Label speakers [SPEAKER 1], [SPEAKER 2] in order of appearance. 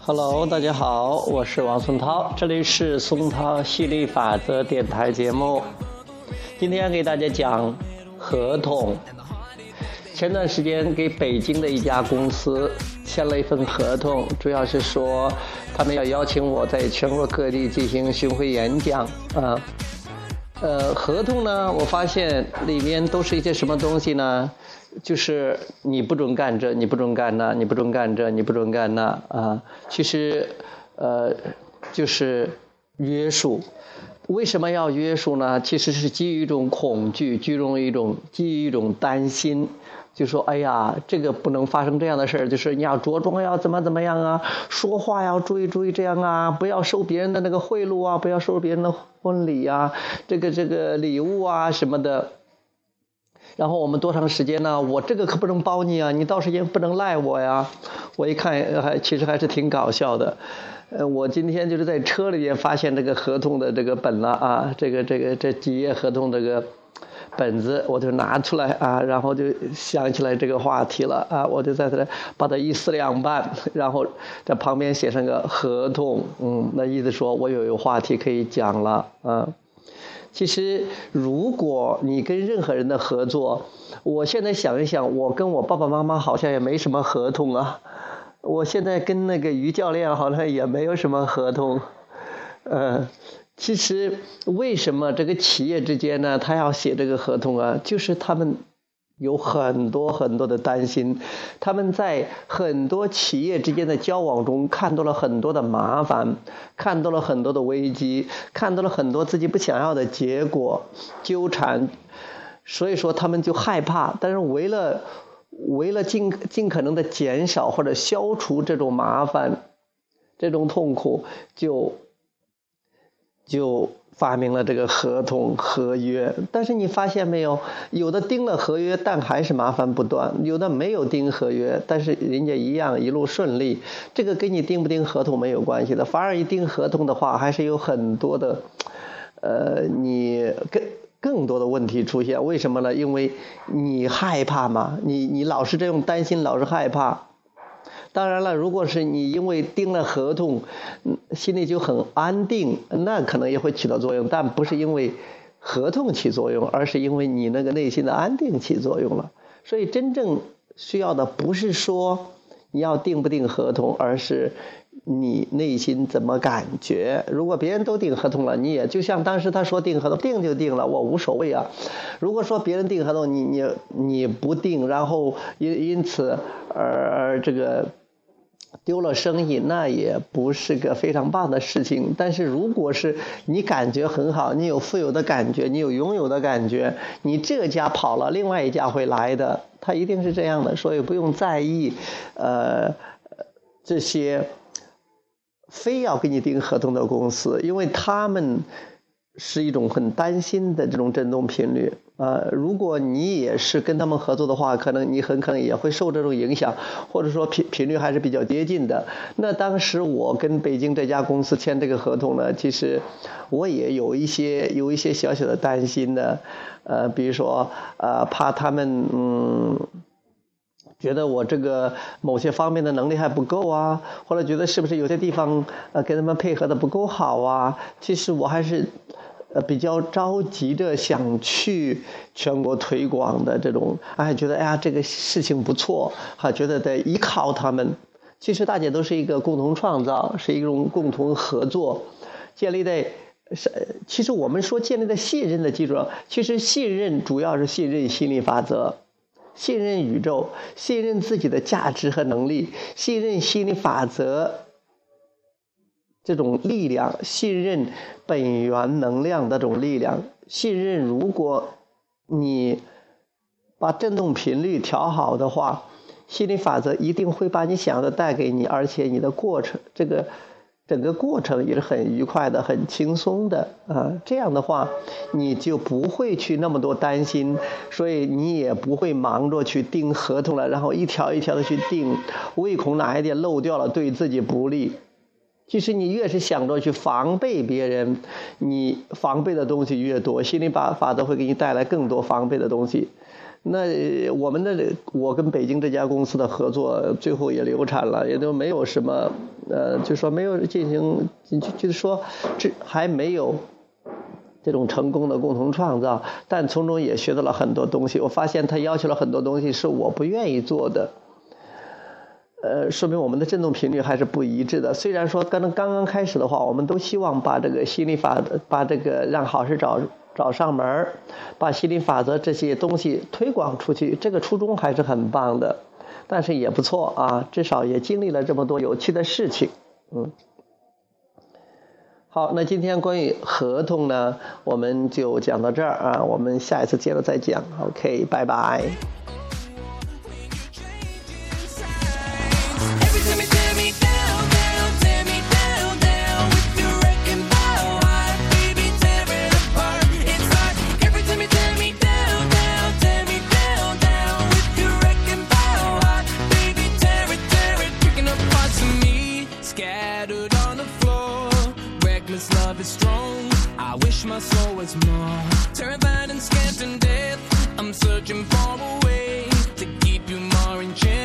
[SPEAKER 1] Hello，大家好，我是王松涛，这里是松涛吸引力法则电台节目。今天给大家讲合同。前段时间给北京的一家公司签了一份合同，主要是说他们要邀请我在全国各地进行巡回演讲啊。呃，呃合同呢，我发现里面都是一些什么东西呢？就是你不准干这，你不准干那，你不准干这，你不准干那啊。其实，呃，就是约束。为什么要约束呢？其实是基于一种恐惧，基于一种基于一种担心。就说，哎呀，这个不能发生这样的事儿，就是你要着装要怎么怎么样啊，说话要注意注意这样啊，不要收别人的那个贿赂啊，不要收别人的婚礼啊，这个这个礼物啊什么的。然后我们多长时间呢？我这个可不能包你啊，你到时间不能赖我呀。我一看还其实还是挺搞笑的。呃，我今天就是在车里边发现这个合同的这个本了啊，这个这个这几页合同这个。本子我就拿出来啊，然后就想起来这个话题了啊，我就在这把它一撕两半，然后在旁边写上个合同，嗯，那意思说我有一个话题可以讲了啊。其实如果你跟任何人的合作，我现在想一想，我跟我爸爸妈妈好像也没什么合同啊，我现在跟那个于教练好像也没有什么合同，嗯。其实，为什么这个企业之间呢？他要写这个合同啊？就是他们有很多很多的担心，他们在很多企业之间的交往中看到了很多的麻烦，看到了很多的危机，看到了很多自己不想要的结果纠缠，所以说他们就害怕。但是为了为了尽尽可能的减少或者消除这种麻烦，这种痛苦，就。就发明了这个合同合约，但是你发现没有，有的订了合约，但还是麻烦不断；有的没有订合约，但是人家一样一路顺利。这个跟你订不订合同没有关系的，反而一订合同的话，还是有很多的，呃，你更更多的问题出现。为什么呢？因为你害怕嘛，你你老是这种担心，老是害怕。当然了，如果是你因为订了合同，心里就很安定，那可能也会起到作用，但不是因为合同起作用，而是因为你那个内心的安定起作用了。所以真正需要的不是说你要订不订合同，而是你内心怎么感觉。如果别人都订合同了，你也就像当时他说订合同，订就订了，我无所谓啊。如果说别人订合同，你你你不订，然后因因此而而这个。丢了生意，那也不是个非常棒的事情。但是如果是你感觉很好，你有富有的感觉，你有拥有的感觉，你这家跑了，另外一家会来的，他一定是这样的。所以不用在意，呃，这些非要给你订合同的公司，因为他们。是一种很担心的这种振动频率啊！如果你也是跟他们合作的话，可能你很可能也会受这种影响，或者说频频率还是比较接近的。那当时我跟北京这家公司签这个合同呢，其实我也有一些有一些小小的担心的，呃，比如说呃，怕他们嗯觉得我这个某些方面的能力还不够啊，或者觉得是不是有些地方呃跟他们配合的不够好啊？其实我还是。呃，比较着急的想去全国推广的这种，哎，觉得哎呀，这个事情不错，还，觉得得依靠他们。其实大家都是一个共同创造，是一种共同合作，建立在是，其实我们说建立在信任的基础上，其实信任主要是信任心理法则，信任宇宙，信任自己的价值和能力，信任心理法则。这种力量，信任本源能量的这种力量，信任如果你把振动频率调好的话，心理法则一定会把你想的带给你，而且你的过程，这个整个过程也是很愉快的、很轻松的啊。这样的话，你就不会去那么多担心，所以你也不会忙着去订合同了，然后一条一条的去订，唯恐哪一点漏掉了，对自己不利。其实你越是想着去防备别人，你防备的东西越多，心理法法则会给你带来更多防备的东西。那我们的我跟北京这家公司的合作最后也流产了，也都没有什么，呃，就说没有进行，就就是说这还没有这种成功的共同创造，但从中也学到了很多东西。我发现他要求了很多东西是我不愿意做的，呃，说明我们的振动频率还是不一致的。虽然说刚刚刚开始的话，我们都希望把这个心理法，把这个让好事找。找上门把吸引力法则这些东西推广出去，这个初衷还是很棒的，但是也不错啊，至少也经历了这么多有趣的事情，嗯。好，那今天关于合同呢，我们就讲到这儿啊，我们下一次接着再讲，OK，拜拜。shattered on the floor. Reckless love is strong. I wish my soul was more. Terrified and scared to death. I'm searching for a way to keep you more in check.